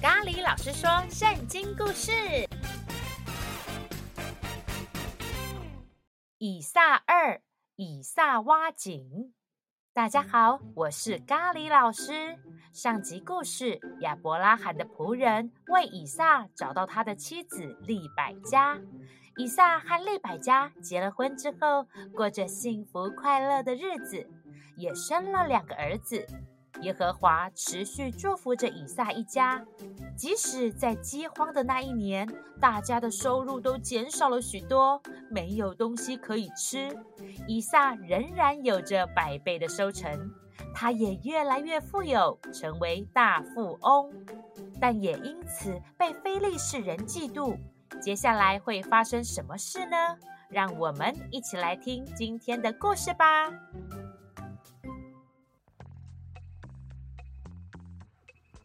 咖喱老师说圣经故事：以撒二，以撒挖井。大家好，我是咖喱老师。上集故事，亚伯拉罕的仆人为以撒找到他的妻子利百加。以撒和利百加结了婚之后，过着幸福快乐的日子，也生了两个儿子。耶和华持续祝福着以撒一家，即使在饥荒的那一年，大家的收入都减少了许多，没有东西可以吃，以撒仍然有着百倍的收成，他也越来越富有，成为大富翁，但也因此被非利士人嫉妒。接下来会发生什么事呢？让我们一起来听今天的故事吧。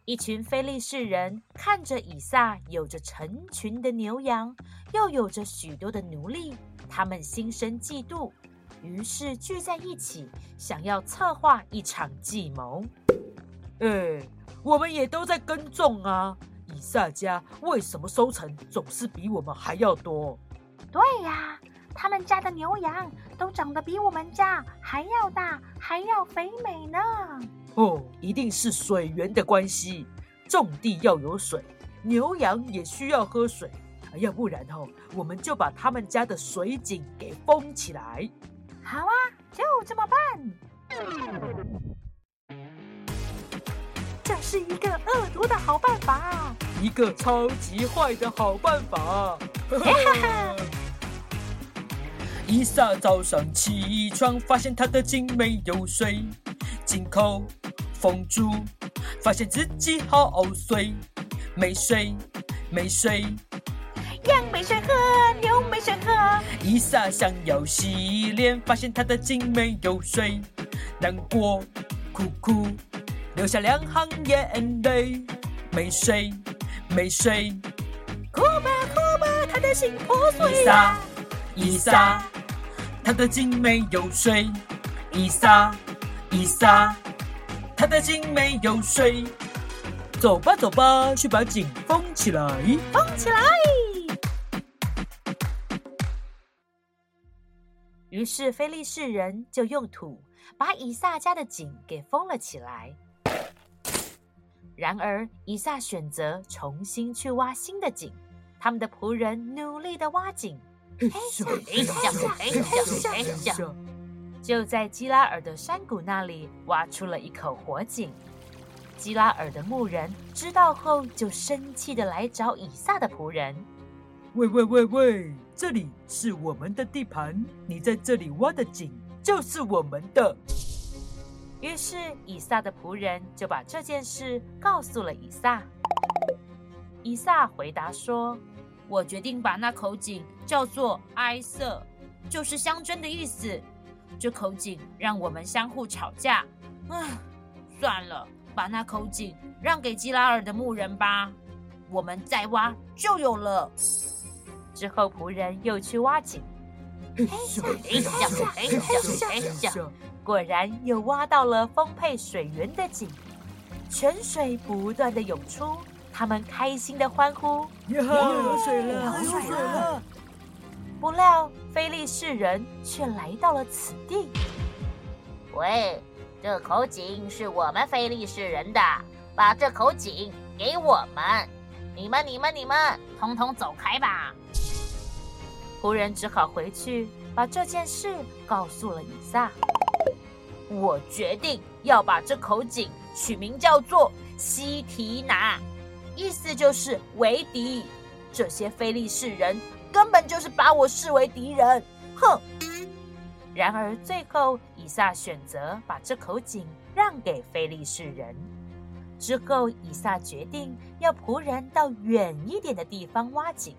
一群非利士人看着以撒有着成群的牛羊，又有着许多的奴隶，他们心生嫉妒，于是聚在一起，想要策划一场计谋。哎，我们也都在耕种啊，以撒家为什么收成总是比我们还要多？对呀，他们家的牛羊都长得比我们家还要大，还要肥美呢。哦，一定是水源的关系。种地要有水，牛羊也需要喝水。要不然哦，我们就把他们家的水井给封起来。好啊，就这么办。这是一个恶毒的好办法，一个超级坏的好办法。以撒早上起床，发现他的井没有水，井口封住，发现自己好呕水，没水，没水，羊没水喝，牛没水喝。伊莎想要洗脸，发现她的井没有水，难过，哭哭，流下两行眼泪，没水，没水，哭吧哭吧，她的心破碎了。以撒，以撒，他的井没有水，以撒，以撒。他的心没有水，走吧走吧，去把井封起来，封起来。于是非利士人就用土把以撒家的井给封了起来。然而以撒选择重新去挖新的井，他们的仆人努力的挖井，嘿咻嘿咻嘿咻嘿咻。就在基拉尔的山谷那里挖出了一口火井。基拉尔的牧人知道后，就生气的来找以撒的仆人：“喂喂喂喂，这里是我们的地盘，你在这里挖的井就是我们的。”于是以撒的仆人就把这件事告诉了以撒。以撒回答说：“我决定把那口井叫做埃瑟，就是相争的意思。”这口井让我们相互吵架，唉，算了，把那口井让给基拉尔的牧人吧，我们再挖就有了。之后仆人又去挖井，嘿咻嘿咻嘿咻嘿咻，果然又挖到了丰沛水源的井，泉水不断的涌出，他们开心的欢呼：有水了，有水了！不料，非利士人却来到了此地。喂，这口井是我们菲利士人的，把这口井给我们。你们、你们、你们，通通走开吧！仆人只好回去把这件事告诉了以撒。我决定要把这口井取名叫做西提拿，意思就是为敌。这些非利士人。根本就是把我视为敌人，哼！然而最后，以撒选择把这口井让给非利士人。之后，以撒决定要仆人到远一点的地方挖井。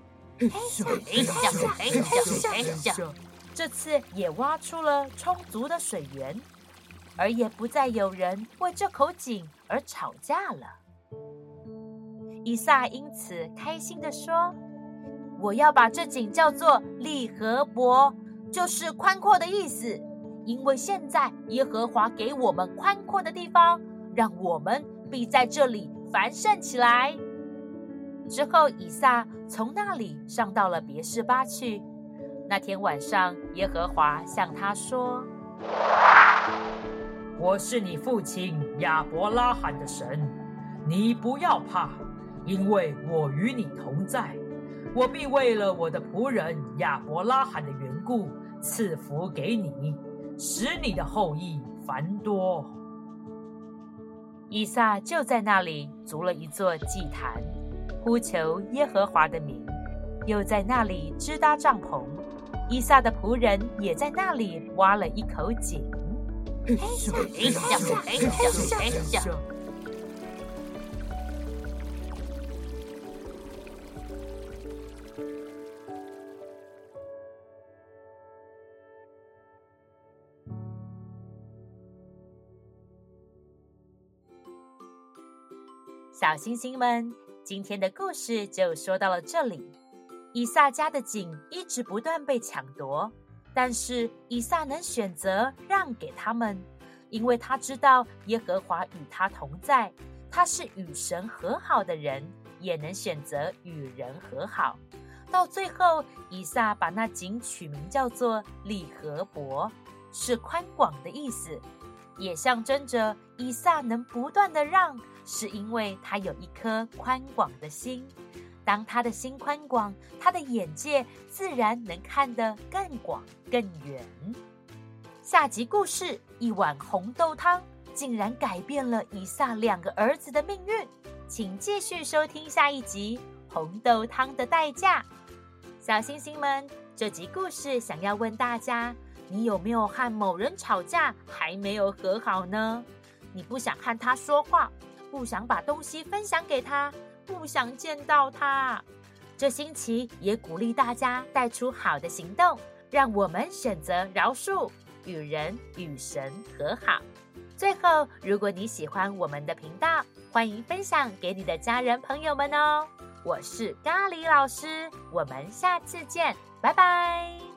这次也挖出了充足的水源，而也不再有人为这口井而吵架了。以撒因此开心地说。我要把这井叫做利河伯，就是宽阔的意思。因为现在耶和华给我们宽阔的地方，让我们必在这里繁盛起来。之后，以撒从那里上到了别是巴去。那天晚上，耶和华向他说：“我是你父亲亚伯拉罕的神，你不要怕，因为我与你同在。我必为了我的仆人亚伯拉罕的缘故，赐福给你，使你的后裔繁多。”以撒就在那里筑了一座祭坛。呼求耶和华的名，又在那里支搭帐篷。以撒的仆人也在那里挖了一口井。小星星们。今天的故事就说到了这里。以撒家的井一直不断被抢夺，但是以撒能选择让给他们，因为他知道耶和华与他同在，他是与神和好的人，也能选择与人和好。到最后，以撒把那井取名叫做利河伯，是宽广的意思，也象征着以撒能不断的让。是因为他有一颗宽广的心，当他的心宽广，他的眼界自然能看得更广更远。下集故事：一碗红豆汤竟然改变了以撒两个儿子的命运，请继续收听下一集《红豆汤的代价》。小星星们，这集故事想要问大家：你有没有和某人吵架还没有和好呢？你不想和他说话？不想把东西分享给他，不想见到他。这星期也鼓励大家带出好的行动，让我们选择饶恕，与人与神和好。最后，如果你喜欢我们的频道，欢迎分享给你的家人朋友们哦。我是咖喱老师，我们下次见，拜拜。